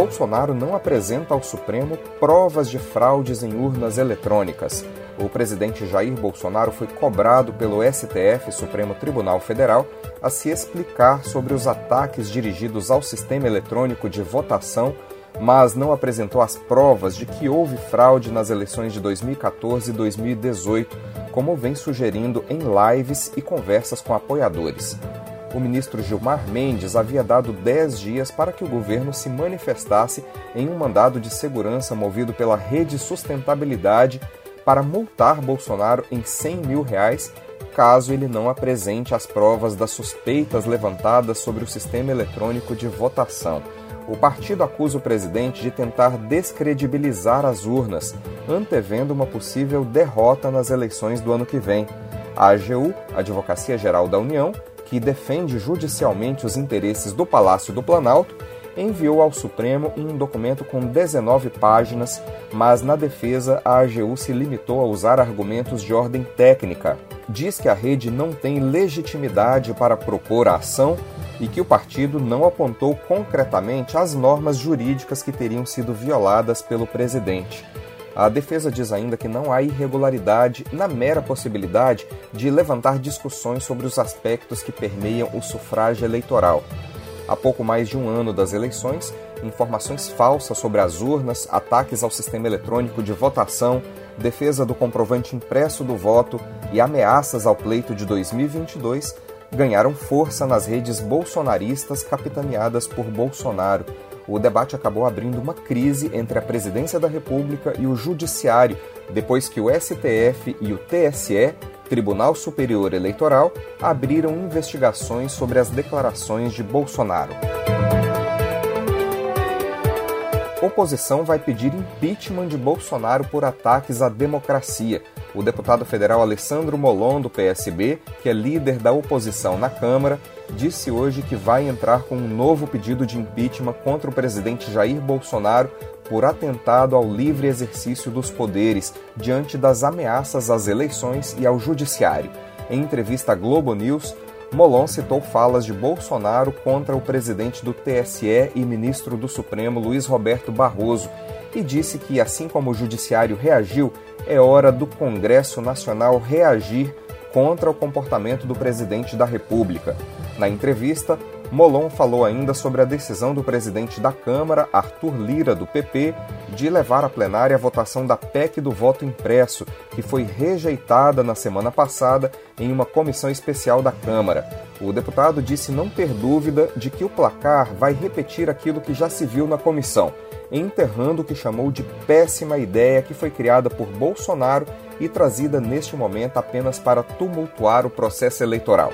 Bolsonaro não apresenta ao Supremo provas de fraudes em urnas eletrônicas. O presidente Jair Bolsonaro foi cobrado pelo STF, Supremo Tribunal Federal, a se explicar sobre os ataques dirigidos ao sistema eletrônico de votação, mas não apresentou as provas de que houve fraude nas eleições de 2014 e 2018, como vem sugerindo em lives e conversas com apoiadores o ministro Gilmar Mendes havia dado 10 dias para que o governo se manifestasse em um mandado de segurança movido pela Rede Sustentabilidade para multar Bolsonaro em 100 mil reais caso ele não apresente as provas das suspeitas levantadas sobre o sistema eletrônico de votação. O partido acusa o presidente de tentar descredibilizar as urnas, antevendo uma possível derrota nas eleições do ano que vem. A AGU, Advocacia Geral da União, que defende judicialmente os interesses do Palácio do Planalto, enviou ao Supremo um documento com 19 páginas, mas na defesa a AGU se limitou a usar argumentos de ordem técnica. Diz que a rede não tem legitimidade para propor a ação e que o partido não apontou concretamente as normas jurídicas que teriam sido violadas pelo presidente. A defesa diz ainda que não há irregularidade na mera possibilidade de levantar discussões sobre os aspectos que permeiam o sufrágio eleitoral. Há pouco mais de um ano das eleições, informações falsas sobre as urnas, ataques ao sistema eletrônico de votação, defesa do comprovante impresso do voto e ameaças ao pleito de 2022 ganharam força nas redes bolsonaristas capitaneadas por Bolsonaro o debate acabou abrindo uma crise entre a presidência da República e o Judiciário, depois que o STF e o TSE, Tribunal Superior Eleitoral, abriram investigações sobre as declarações de Bolsonaro. Oposição vai pedir impeachment de Bolsonaro por ataques à democracia. O deputado federal Alessandro Molon, do PSB, que é líder da oposição na Câmara, disse hoje que vai entrar com um novo pedido de impeachment contra o presidente Jair Bolsonaro por atentado ao livre exercício dos poderes diante das ameaças às eleições e ao judiciário. Em entrevista à Globo News, Molon citou falas de Bolsonaro contra o presidente do TSE e ministro do Supremo Luiz Roberto Barroso e disse que, assim como o judiciário reagiu, é hora do Congresso Nacional reagir contra o comportamento do presidente da República. Na entrevista, Molon falou ainda sobre a decisão do presidente da Câmara, Arthur Lira, do PP, de levar à plenária a votação da PEC do voto impresso, que foi rejeitada na semana passada em uma comissão especial da Câmara. O deputado disse não ter dúvida de que o placar vai repetir aquilo que já se viu na comissão enterrando o que chamou de péssima ideia que foi criada por Bolsonaro e trazida neste momento apenas para tumultuar o processo eleitoral.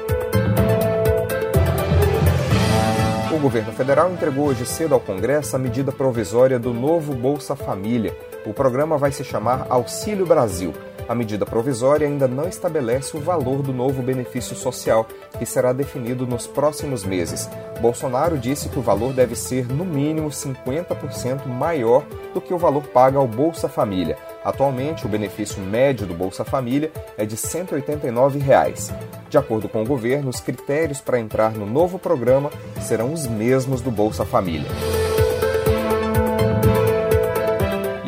O governo federal entregou hoje cedo ao Congresso a medida provisória do novo Bolsa Família. O programa vai se chamar Auxílio Brasil a medida provisória ainda não estabelece o valor do novo benefício social, que será definido nos próximos meses. Bolsonaro disse que o valor deve ser, no mínimo, 50% maior do que o valor pago ao Bolsa Família. Atualmente, o benefício médio do Bolsa Família é de 189 reais. De acordo com o governo, os critérios para entrar no novo programa serão os mesmos do Bolsa Família.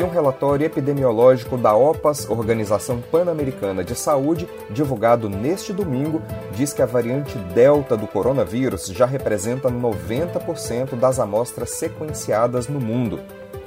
Relatório epidemiológico da OPAS, Organização Pan-Americana de Saúde, divulgado neste domingo, diz que a variante Delta do coronavírus já representa 90% das amostras sequenciadas no mundo.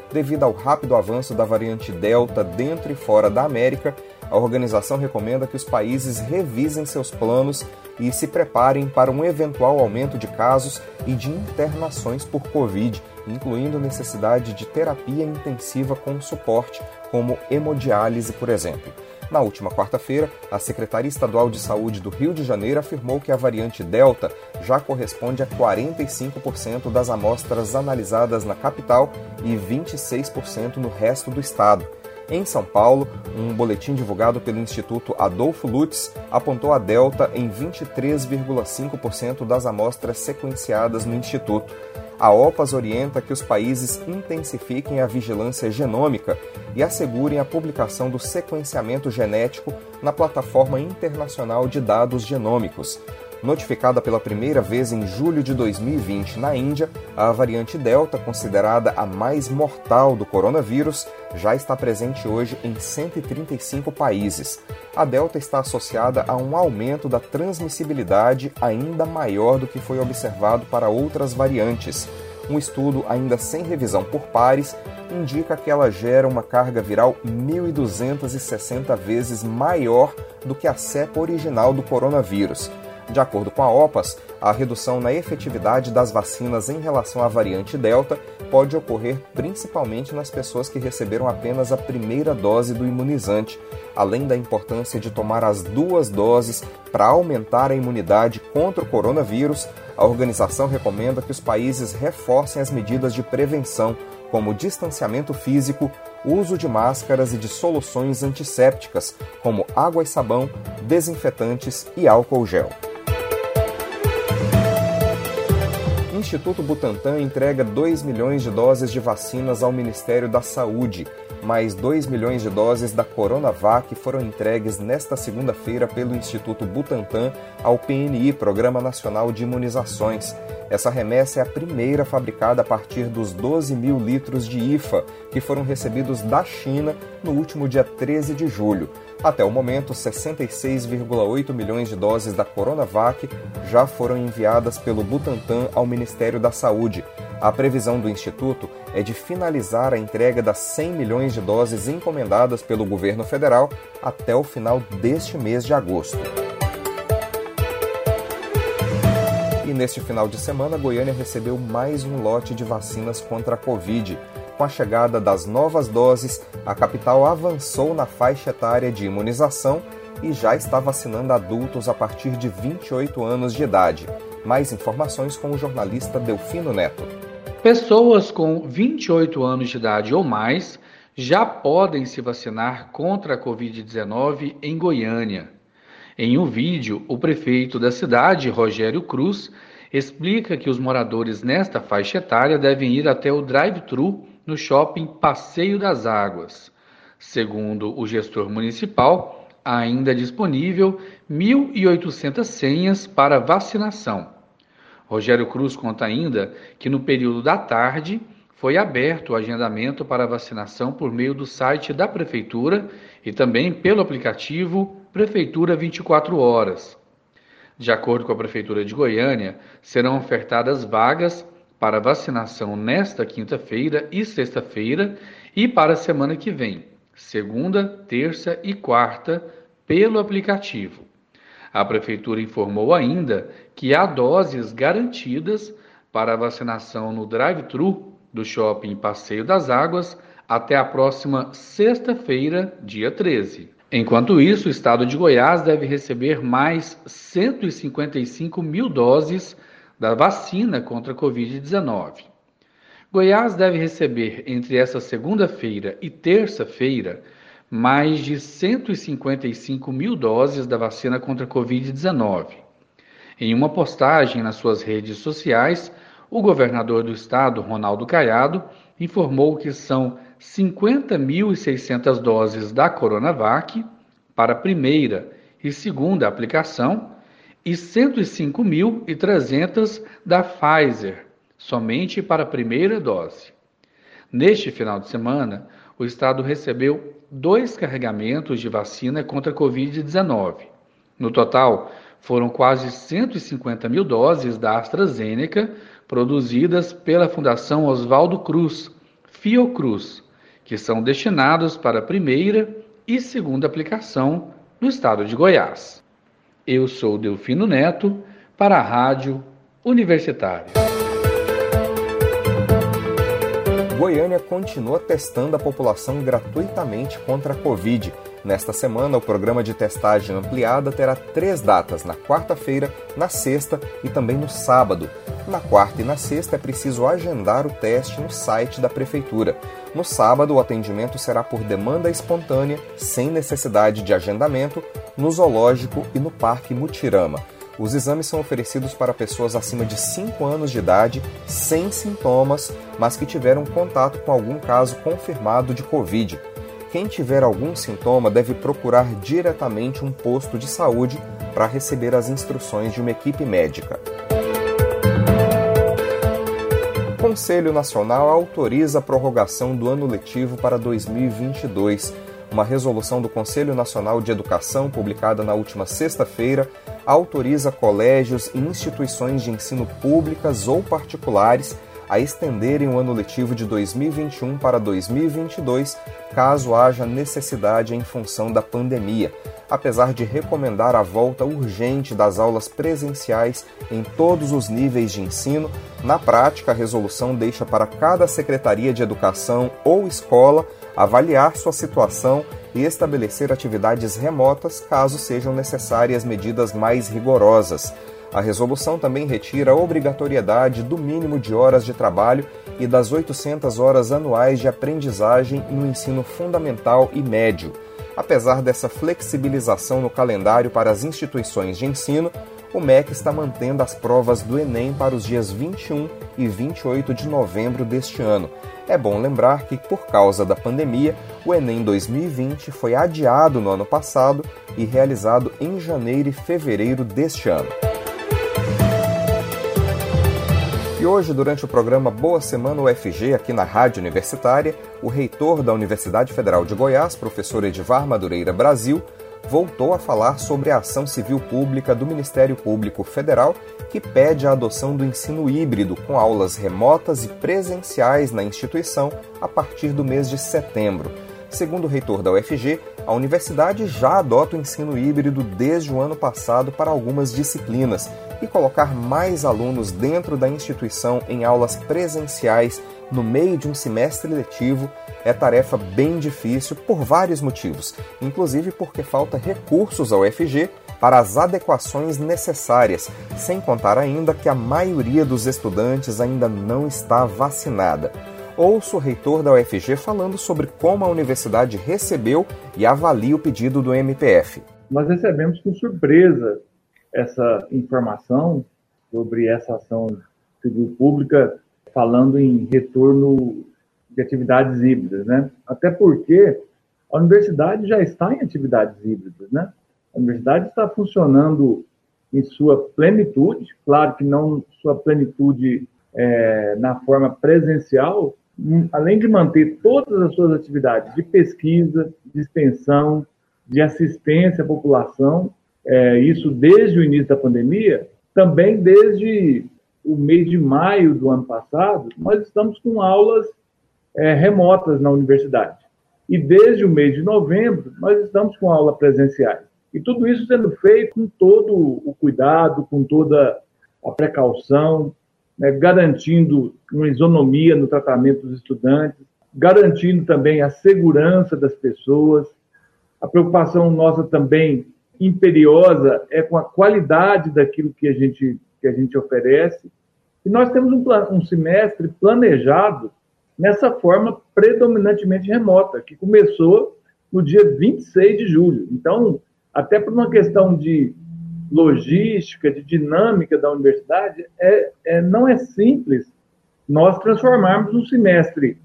Devido ao rápido avanço da variante Delta dentro e fora da América, a organização recomenda que os países revisem seus planos e se preparem para um eventual aumento de casos e de internações por Covid, incluindo necessidade de terapia intensiva com suporte, como hemodiálise, por exemplo. Na última quarta-feira, a Secretaria Estadual de Saúde do Rio de Janeiro afirmou que a variante Delta já corresponde a 45% das amostras analisadas na capital e 26% no resto do estado. Em São Paulo, um boletim divulgado pelo Instituto Adolfo Lutz apontou a Delta em 23,5% das amostras sequenciadas no Instituto. A OPAS orienta que os países intensifiquem a vigilância genômica e assegurem a publicação do sequenciamento genético na plataforma internacional de dados genômicos. Notificada pela primeira vez em julho de 2020 na Índia, a variante Delta, considerada a mais mortal do coronavírus, já está presente hoje em 135 países. A Delta está associada a um aumento da transmissibilidade ainda maior do que foi observado para outras variantes. Um estudo ainda sem revisão por pares indica que ela gera uma carga viral 1.260 vezes maior do que a cepa original do coronavírus. De acordo com a OPAS, a redução na efetividade das vacinas em relação à variante Delta pode ocorrer principalmente nas pessoas que receberam apenas a primeira dose do imunizante, além da importância de tomar as duas doses para aumentar a imunidade contra o coronavírus. A organização recomenda que os países reforcem as medidas de prevenção, como distanciamento físico, uso de máscaras e de soluções antissépticas, como água e sabão, desinfetantes e álcool gel. Instituto Butantan entrega 2 milhões de doses de vacinas ao Ministério da Saúde. Mais 2 milhões de doses da Coronavac foram entregues nesta segunda-feira pelo Instituto Butantan ao PNI, Programa Nacional de Imunizações. Essa remessa é a primeira fabricada a partir dos 12 mil litros de IFA, que foram recebidos da China no último dia 13 de julho. Até o momento, 66,8 milhões de doses da Coronavac já foram enviadas pelo Butantan ao Ministério da Saúde. A previsão do Instituto é de finalizar a entrega das 100 milhões de doses encomendadas pelo governo federal até o final deste mês de agosto. E neste final de semana, Goiânia recebeu mais um lote de vacinas contra a Covid. Com a chegada das novas doses, a capital avançou na faixa etária de imunização e já está vacinando adultos a partir de 28 anos de idade. Mais informações com o jornalista Delfino Neto. Pessoas com 28 anos de idade ou mais já podem se vacinar contra a Covid-19 em Goiânia. Em um vídeo, o prefeito da cidade, Rogério Cruz, explica que os moradores nesta faixa etária devem ir até o drive-thru no shopping Passeio das Águas. Segundo o gestor municipal, ainda é disponível 1.800 senhas para vacinação. Rogério Cruz conta ainda que no período da tarde foi aberto o agendamento para vacinação por meio do site da Prefeitura e também pelo aplicativo Prefeitura 24 Horas. De acordo com a Prefeitura de Goiânia, serão ofertadas vagas para vacinação nesta quinta-feira e sexta-feira e para a semana que vem, segunda, terça e quarta, pelo aplicativo. A Prefeitura informou ainda que há doses garantidas para vacinação no drive-thru do shopping Passeio das Águas até a próxima sexta-feira, dia 13. Enquanto isso, o estado de Goiás deve receber mais 155 mil doses da vacina contra a Covid-19. Goiás deve receber entre essa segunda-feira e terça-feira mais de 155 mil doses da vacina contra a Covid-19. Em uma postagem nas suas redes sociais, o governador do estado, Ronaldo Caiado, informou que são 50.600 doses da Coronavac para a primeira e segunda aplicação e 105.300 da Pfizer, somente para a primeira dose. Neste final de semana, o estado recebeu dois carregamentos de vacina contra a Covid-19. No total, foram quase 150 mil doses da AstraZeneca produzidas pela Fundação Oswaldo Cruz, Fiocruz, que são destinados para a primeira e segunda aplicação no estado de Goiás. Eu sou Delfino Neto para a Rádio Universitária. Goiânia continua testando a população gratuitamente contra a Covid. Nesta semana, o programa de testagem ampliada terá três datas: na quarta-feira, na sexta e também no sábado. Na quarta e na sexta é preciso agendar o teste no site da Prefeitura. No sábado, o atendimento será por demanda espontânea, sem necessidade de agendamento, no Zoológico e no Parque Mutirama. Os exames são oferecidos para pessoas acima de 5 anos de idade, sem sintomas, mas que tiveram contato com algum caso confirmado de Covid. Quem tiver algum sintoma deve procurar diretamente um posto de saúde para receber as instruções de uma equipe médica. O Conselho Nacional autoriza a prorrogação do ano letivo para 2022. Uma resolução do Conselho Nacional de Educação, publicada na última sexta-feira, autoriza colégios e instituições de ensino públicas ou particulares a estenderem o ano letivo de 2021 para 2022, caso haja necessidade em função da pandemia, apesar de recomendar a volta urgente das aulas presenciais em todos os níveis de ensino. Na prática, a resolução deixa para cada secretaria de educação ou escola avaliar sua situação e estabelecer atividades remotas caso sejam necessárias medidas mais rigorosas. A resolução também retira a obrigatoriedade do mínimo de horas de trabalho e das 800 horas anuais de aprendizagem no ensino fundamental e médio. Apesar dessa flexibilização no calendário para as instituições de ensino, o MEC está mantendo as provas do Enem para os dias 21 e 28 de novembro deste ano. É bom lembrar que, por causa da pandemia, o Enem 2020 foi adiado no ano passado e realizado em janeiro e fevereiro deste ano. E hoje, durante o programa Boa Semana UFG, aqui na Rádio Universitária, o reitor da Universidade Federal de Goiás, professor Edivar Madureira Brasil, voltou a falar sobre a ação civil pública do Ministério Público Federal, que pede a adoção do ensino híbrido com aulas remotas e presenciais na instituição a partir do mês de setembro. Segundo o reitor da UFG, a universidade já adota o ensino híbrido desde o ano passado para algumas disciplinas e colocar mais alunos dentro da instituição em aulas presenciais no meio de um semestre letivo é tarefa bem difícil por vários motivos, inclusive porque falta recursos ao UFG para as adequações necessárias, sem contar ainda que a maioria dos estudantes ainda não está vacinada. Ouço o reitor da UFG falando sobre como a universidade recebeu e avalia o pedido do MPF. Nós recebemos com surpresa essa informação sobre essa ação civil pública falando em retorno de atividades híbridas, né? Até porque a universidade já está em atividades híbridas, né? A universidade está funcionando em sua plenitude, claro que não sua plenitude é, na forma presencial, além de manter todas as suas atividades de pesquisa, de extensão, de assistência à população, é, isso desde o início da pandemia, também desde o mês de maio do ano passado, nós estamos com aulas é, remotas na universidade. E desde o mês de novembro, nós estamos com aula presenciais. E tudo isso sendo feito com todo o cuidado, com toda a precaução, né, garantindo uma isonomia no tratamento dos estudantes, garantindo também a segurança das pessoas. A preocupação nossa também imperiosa é com a qualidade daquilo que a gente, que a gente oferece. E nós temos um, um semestre planejado nessa forma predominantemente remota, que começou no dia 26 de julho. Então, até por uma questão de logística, de dinâmica da universidade, é, é, não é simples nós transformarmos um semestre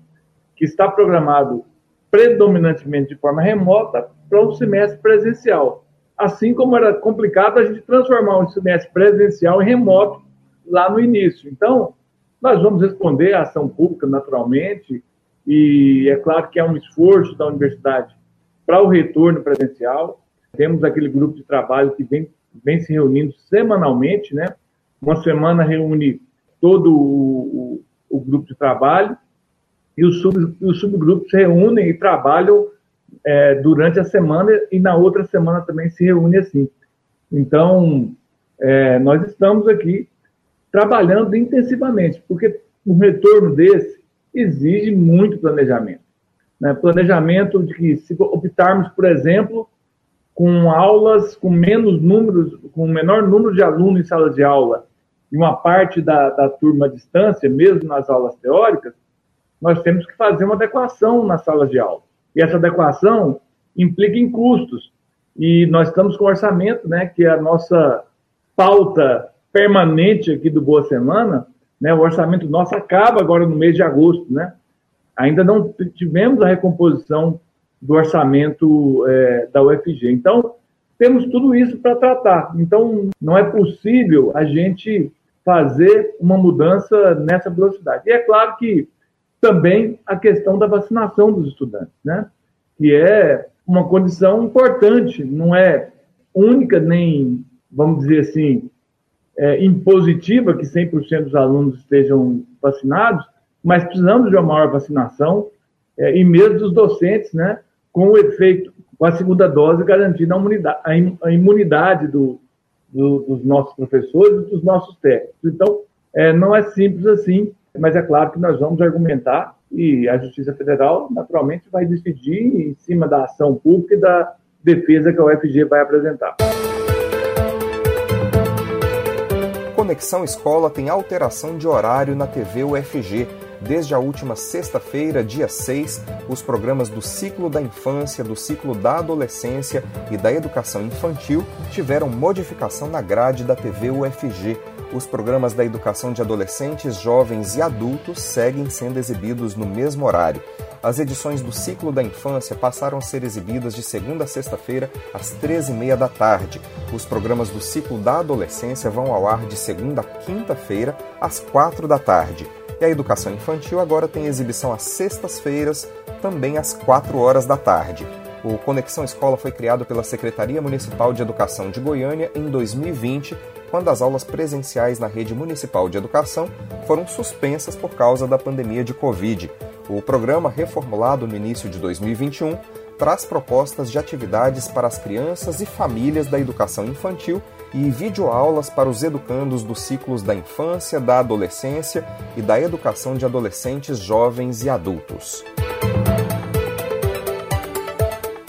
que está programado predominantemente de forma remota para um semestre presencial. Assim como era complicado a gente transformar um semestre presencial em remoto lá no início. Então, nós vamos responder à ação pública naturalmente, e é claro que é um esforço da universidade para o retorno presencial. Temos aquele grupo de trabalho que vem, vem se reunindo semanalmente, né? Uma semana reúne todo o, o, o grupo de trabalho e os, sub, os subgrupos se reúnem e trabalham é, durante a semana e na outra semana também se reúne assim. Então, é, nós estamos aqui trabalhando intensivamente, porque um retorno desse exige muito planejamento. Né? Planejamento de que, se optarmos, por exemplo, com aulas com menos números, com menor número de alunos em sala de aula, e uma parte da, da turma à distância, mesmo nas aulas teóricas, nós temos que fazer uma adequação na sala de aula. E essa adequação implica em custos. E nós estamos com orçamento, né, que é a nossa pauta permanente aqui do Boa Semana, né, o orçamento nosso acaba agora no mês de agosto, né? Ainda não tivemos a recomposição do orçamento é, da UFG. Então, temos tudo isso para tratar. Então, não é possível a gente fazer uma mudança nessa velocidade. E é claro que também a questão da vacinação dos estudantes, né? que é uma condição importante, não é única nem, vamos dizer assim, é, impositiva que 100% dos alunos estejam vacinados, mas precisamos de uma maior vacinação é, e mesmo dos docentes, né, com o efeito, com a segunda dose garantindo a imunidade, do, do, dos nossos professores e dos nossos técnicos. Então, é, não é simples assim, mas é claro que nós vamos argumentar e a Justiça Federal, naturalmente, vai decidir em cima da ação pública e da defesa que a UFG vai apresentar. Conexão Escola tem alteração de horário na TV UFG. Desde a última sexta-feira, dia 6, os programas do ciclo da infância, do ciclo da adolescência e da educação infantil tiveram modificação na grade da TV UFG. Os programas da educação de adolescentes, jovens e adultos seguem sendo exibidos no mesmo horário. As edições do ciclo da infância passaram a ser exibidas de segunda a sexta-feira, às 13h30 da tarde. Os programas do ciclo da adolescência vão ao ar de segunda a quinta-feira, às 4 da tarde. E a educação infantil agora tem exibição às sextas-feiras, também às 4 horas da tarde. O Conexão Escola foi criado pela Secretaria Municipal de Educação de Goiânia em 2020, quando as aulas presenciais na rede municipal de educação foram suspensas por causa da pandemia de Covid. O programa, reformulado no início de 2021, traz propostas de atividades para as crianças e famílias da educação infantil e videoaulas para os educandos dos ciclos da infância, da adolescência e da educação de adolescentes, jovens e adultos.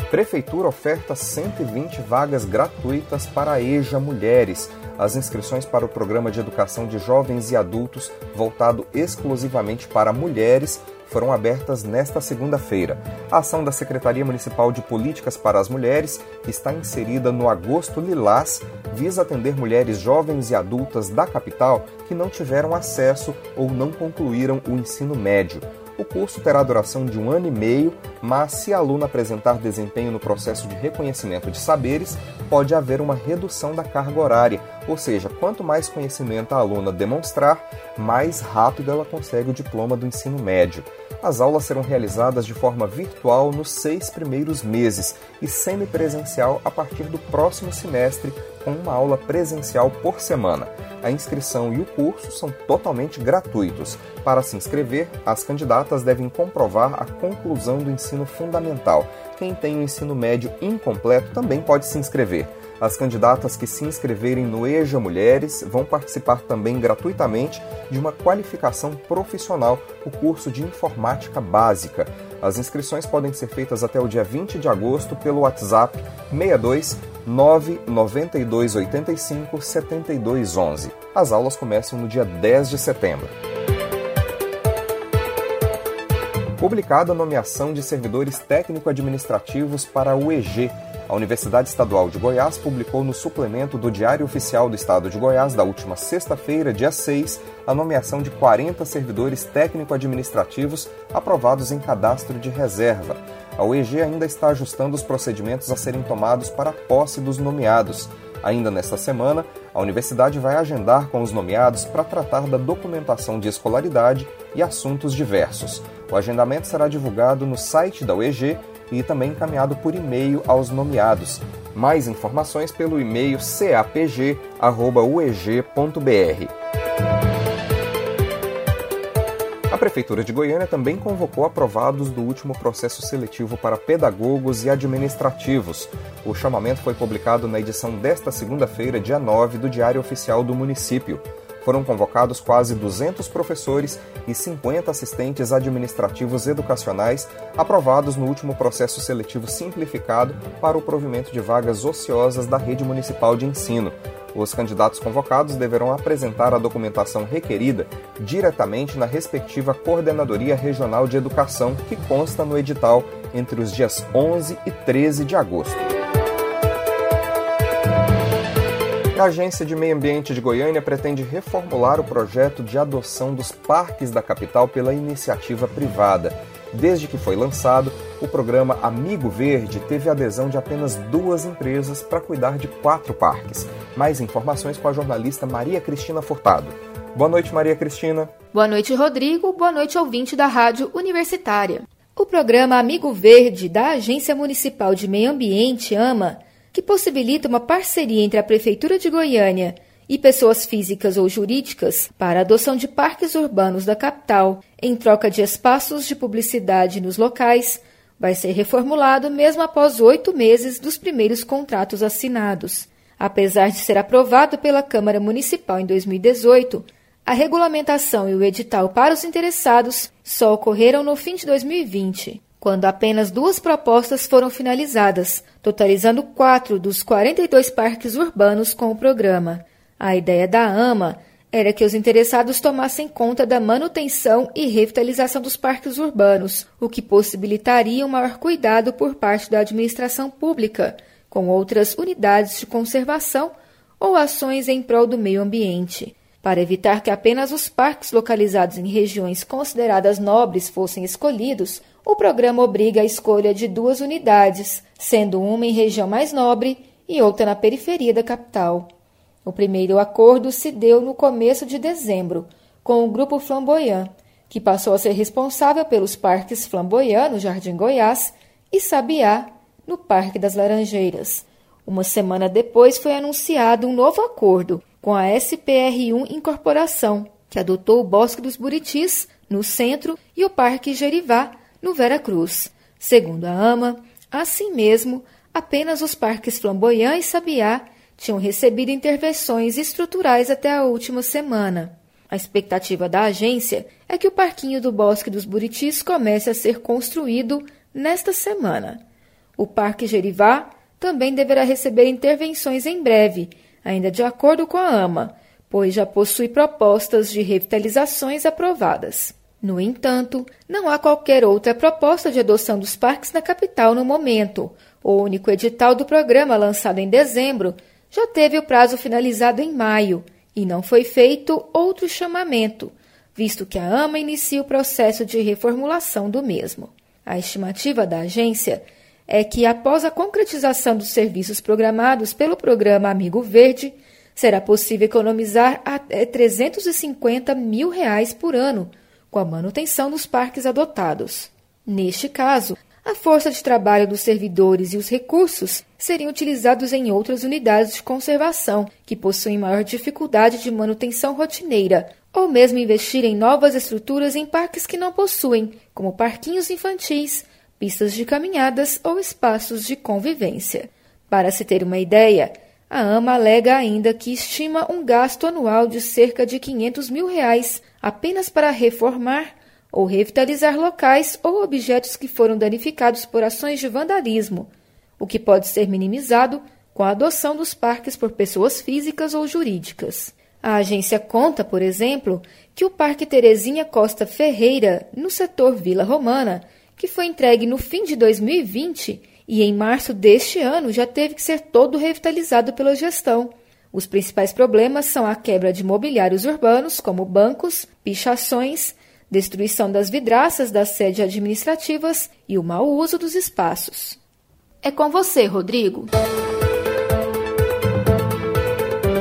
Prefeitura oferta 120 vagas gratuitas para EJA Mulheres. As inscrições para o programa de educação de jovens e adultos, voltado exclusivamente para mulheres, foram abertas nesta segunda-feira. A ação da Secretaria Municipal de Políticas para as Mulheres, está inserida no Agosto Lilás, visa atender mulheres jovens e adultas da capital que não tiveram acesso ou não concluíram o ensino médio. O curso terá duração de um ano e meio, mas se a aluna apresentar desempenho no processo de reconhecimento de saberes, pode haver uma redução da carga horária, ou seja, quanto mais conhecimento a aluna demonstrar, mais rápido ela consegue o diploma do ensino médio. As aulas serão realizadas de forma virtual nos seis primeiros meses e semipresencial a partir do próximo semestre, com uma aula presencial por semana. A inscrição e o curso são totalmente gratuitos. Para se inscrever, as candidatas devem comprovar a conclusão do ensino fundamental. Quem tem o ensino médio incompleto também pode se inscrever. As candidatas que se inscreverem no EJA Mulheres vão participar também gratuitamente de uma qualificação profissional, o curso de Informática Básica. As inscrições podem ser feitas até o dia 20 de agosto pelo WhatsApp 62 992 85 7211. As aulas começam no dia 10 de setembro. Publicada a nomeação de servidores técnico-administrativos para a UEG, a Universidade Estadual de Goiás publicou no suplemento do Diário Oficial do Estado de Goiás da última sexta-feira, dia 6, a nomeação de 40 servidores técnico-administrativos aprovados em cadastro de reserva. A UEG ainda está ajustando os procedimentos a serem tomados para a posse dos nomeados. Ainda nesta semana, a universidade vai agendar com os nomeados para tratar da documentação de escolaridade e assuntos diversos. O agendamento será divulgado no site da UEG e também encaminhado por e-mail aos nomeados. Mais informações pelo e-mail capg.ueg.br. A Prefeitura de Goiânia também convocou aprovados do último processo seletivo para pedagogos e administrativos. O chamamento foi publicado na edição desta segunda-feira, dia 9, do Diário Oficial do Município foram convocados quase 200 professores e 50 assistentes administrativos educacionais aprovados no último processo seletivo simplificado para o provimento de vagas ociosas da rede municipal de ensino. Os candidatos convocados deverão apresentar a documentação requerida diretamente na respectiva Coordenadoria Regional de Educação, que consta no edital entre os dias 11 e 13 de agosto. A Agência de Meio Ambiente de Goiânia pretende reformular o projeto de adoção dos parques da capital pela iniciativa privada. Desde que foi lançado, o programa Amigo Verde teve adesão de apenas duas empresas para cuidar de quatro parques. Mais informações com a jornalista Maria Cristina Furtado. Boa noite, Maria Cristina. Boa noite, Rodrigo. Boa noite, ouvinte da Rádio Universitária. O programa Amigo Verde da Agência Municipal de Meio Ambiente, AMA, que possibilita uma parceria entre a Prefeitura de Goiânia e pessoas físicas ou jurídicas para a adoção de parques urbanos da capital em troca de espaços de publicidade nos locais, vai ser reformulado mesmo após oito meses dos primeiros contratos assinados. Apesar de ser aprovado pela Câmara Municipal em 2018, a regulamentação e o edital para os interessados só ocorreram no fim de 2020, quando apenas duas propostas foram finalizadas, totalizando quatro dos 42 parques urbanos com o programa. A ideia da AMA era que os interessados tomassem conta da manutenção e revitalização dos parques urbanos, o que possibilitaria um maior cuidado por parte da administração pública, com outras unidades de conservação ou ações em prol do meio ambiente. Para evitar que apenas os parques localizados em regiões consideradas nobres fossem escolhidos, o programa obriga a escolha de duas unidades, sendo uma em região mais nobre e outra na periferia da capital. O primeiro acordo se deu no começo de dezembro, com o Grupo Flamboyant, que passou a ser responsável pelos parques Flamboyant, no Jardim Goiás, e Sabiá, no Parque das Laranjeiras. Uma semana depois foi anunciado um novo acordo com a SPR1 Incorporação, que adotou o Bosque dos Buritis, no centro, e o Parque Gerivá, no Vera Cruz. Segundo a AMA, assim mesmo, apenas os parques Flamboyant e Sabiá tinham recebido intervenções estruturais até a última semana. A expectativa da agência é que o parquinho do Bosque dos Buritis comece a ser construído nesta semana. O Parque Gerivá também deverá receber intervenções em breve, ainda de acordo com a AMA, pois já possui propostas de revitalizações aprovadas. No entanto, não há qualquer outra proposta de adoção dos parques na capital no momento. O único edital do programa, lançado em dezembro, já teve o prazo finalizado em maio e não foi feito outro chamamento, visto que a AMA inicia o processo de reformulação do mesmo. A estimativa da agência é que, após a concretização dos serviços programados pelo programa Amigo Verde, será possível economizar até 350 mil reais por ano com a manutenção dos parques adotados. Neste caso, a força de trabalho dos servidores e os recursos seriam utilizados em outras unidades de conservação que possuem maior dificuldade de manutenção rotineira, ou mesmo investir em novas estruturas em parques que não possuem, como parquinhos infantis, pistas de caminhadas ou espaços de convivência. Para se ter uma ideia, a AMA alega ainda que estima um gasto anual de cerca de 500 mil reais apenas para reformar ou revitalizar locais ou objetos que foram danificados por ações de vandalismo, o que pode ser minimizado com a adoção dos parques por pessoas físicas ou jurídicas. A agência conta, por exemplo, que o Parque Terezinha Costa Ferreira, no setor Vila Romana, que foi entregue no fim de 2020 e em março deste ano já teve que ser todo revitalizado pela gestão, os principais problemas são a quebra de mobiliários urbanos, como bancos, pichações, destruição das vidraças das sedes administrativas e o mau uso dos espaços. É com você, Rodrigo.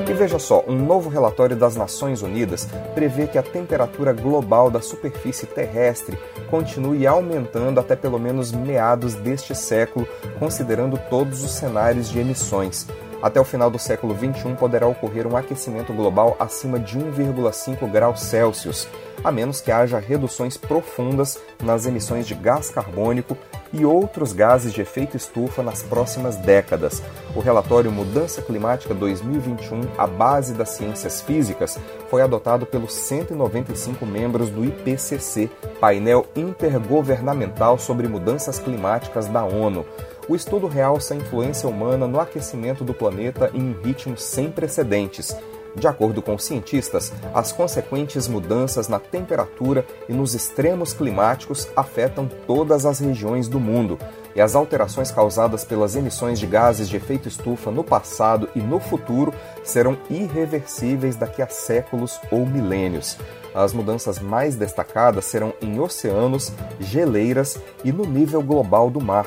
E veja só, um novo relatório das Nações Unidas prevê que a temperatura global da superfície terrestre continue aumentando até pelo menos meados deste século, considerando todos os cenários de emissões. Até o final do século XXI poderá ocorrer um aquecimento global acima de 1,5 graus Celsius, a menos que haja reduções profundas nas emissões de gás carbônico e outros gases de efeito estufa nas próximas décadas. O relatório Mudança Climática 2021, a base das ciências físicas, foi adotado pelos 195 membros do IPCC, painel intergovernamental sobre mudanças climáticas da ONU. O estudo realça a influência humana no aquecimento do planeta em um ritmo sem precedentes de acordo com cientistas, as consequentes mudanças na temperatura e nos extremos climáticos afetam todas as regiões do mundo, e as alterações causadas pelas emissões de gases de efeito estufa no passado e no futuro serão irreversíveis daqui a séculos ou milênios. As mudanças mais destacadas serão em oceanos, geleiras e no nível global do mar.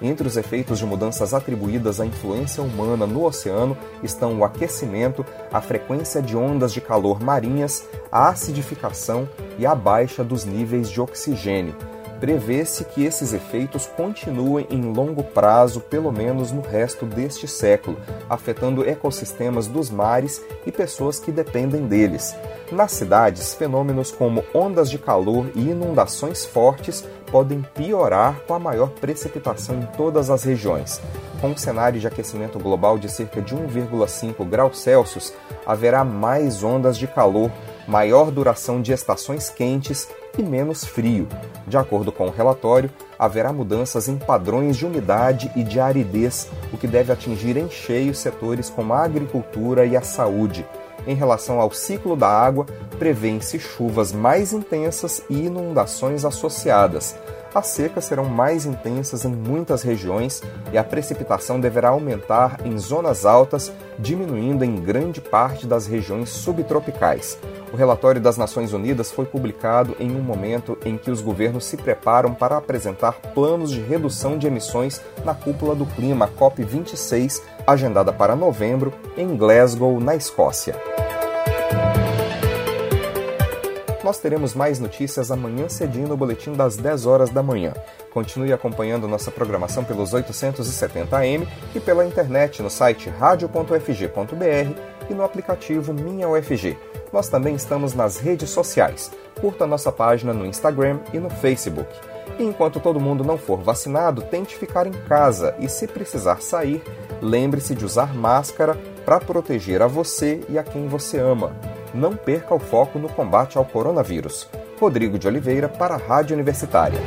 Entre os efeitos de mudanças atribuídas à influência humana no oceano estão o aquecimento, a frequência de ondas de calor marinhas, a acidificação e a baixa dos níveis de oxigênio. Prevê-se que esses efeitos continuem em longo prazo, pelo menos no resto deste século, afetando ecossistemas dos mares e pessoas que dependem deles. Nas cidades, fenômenos como ondas de calor e inundações fortes podem piorar com a maior precipitação em todas as regiões. Com um cenário de aquecimento global de cerca de 1,5 graus Celsius, haverá mais ondas de calor, maior duração de estações quentes e menos frio. De acordo com o relatório, haverá mudanças em padrões de umidade e de aridez, o que deve atingir em cheio setores como a agricultura e a saúde. Em relação ao ciclo da água, prevêem-se chuvas mais intensas e inundações associadas. As secas serão mais intensas em muitas regiões e a precipitação deverá aumentar em zonas altas, diminuindo em grande parte das regiões subtropicais. O relatório das Nações Unidas foi publicado em um momento em que os governos se preparam para apresentar planos de redução de emissões na cúpula do clima COP26, agendada para novembro em Glasgow, na Escócia. Nós teremos mais notícias amanhã cedinho no boletim das 10 horas da manhã. Continue acompanhando nossa programação pelos 870am e pela internet no site radio.fg.br e no aplicativo Minha UFG. Nós também estamos nas redes sociais. Curta nossa página no Instagram e no Facebook. E enquanto todo mundo não for vacinado, tente ficar em casa e, se precisar sair, lembre-se de usar máscara para proteger a você e a quem você ama não perca o foco no combate ao coronavírus. Rodrigo de Oliveira para a Rádio Universitária.